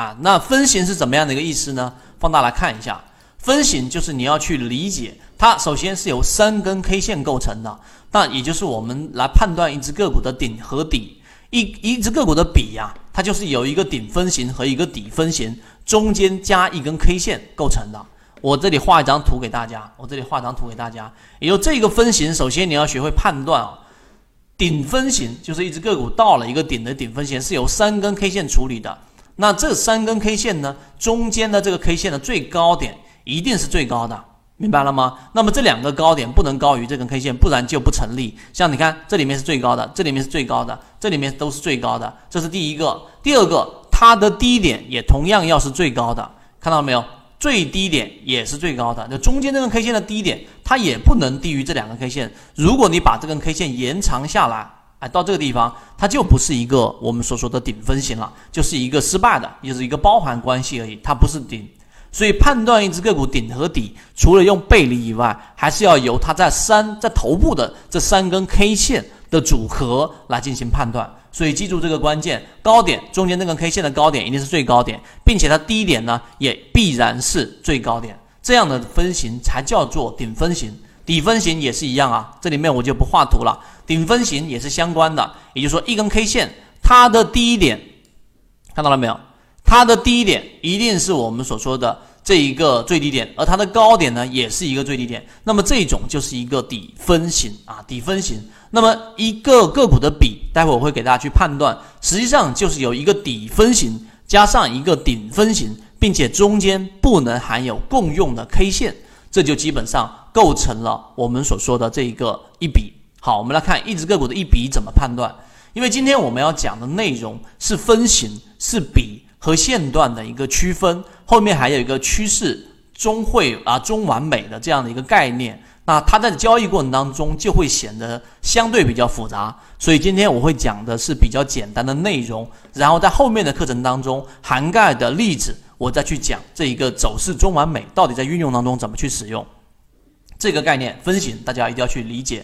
啊。那分型是怎么样的一个意思呢？放大来看一下，分型就是你要去理解它，首先是由三根 K 线构成的，那也就是我们来判断一只个股的顶和底。一一只个股的底呀，它就是有一个顶分型和一个底分型，中间加一根 K 线构成的。我这里画一张图给大家，我这里画张图给大家。也就这个分型，首先你要学会判断啊，顶分型就是一只个股到了一个顶的顶分型是由三根 K 线处理的。那这三根 K 线呢，中间的这个 K 线的最高点一定是最高的。明白了吗？那么这两个高点不能高于这根 K 线，不然就不成立。像你看，这里面是最高的，这里面是最高的，这里面都是最高的，这是第一个。第二个，它的低点也同样要是最高的，看到没有？最低点也是最高的。就中间这根 K 线的低点，它也不能低于这两根 K 线。如果你把这根 K 线延长下来，哎，到这个地方，它就不是一个我们所说的顶分型了，就是一个失败的，就是一个包含关系而已，它不是顶。所以判断一只个股顶和底，除了用背离以外，还是要由它在三在头部的这三根 K 线的组合来进行判断。所以记住这个关键：高点中间那根 K 线的高点一定是最高点，并且它低点呢也必然是最高点。这样的分型才叫做顶分型。底分型也是一样啊，这里面我就不画图了。顶分型也是相关的，也就是说一根 K 线它的低点看到了没有？它的低点一定是我们所说的这一个最低点，而它的高点呢，也是一个最低点。那么这种就是一个底分型啊，底分型。那么一个个股的比，待会我会给大家去判断，实际上就是有一个底分型加上一个顶分型，并且中间不能含有共用的 K 线，这就基本上构成了我们所说的这一个一笔。好，我们来看一只个股的一笔怎么判断，因为今天我们要讲的内容是分型，是比。和线段的一个区分，后面还有一个趋势中会啊中完美的这样的一个概念，那它在交易过程当中就会显得相对比较复杂，所以今天我会讲的是比较简单的内容，然后在后面的课程当中涵盖的例子，我再去讲这一个走势中完美到底在运用当中怎么去使用这个概念分型，大家一定要去理解。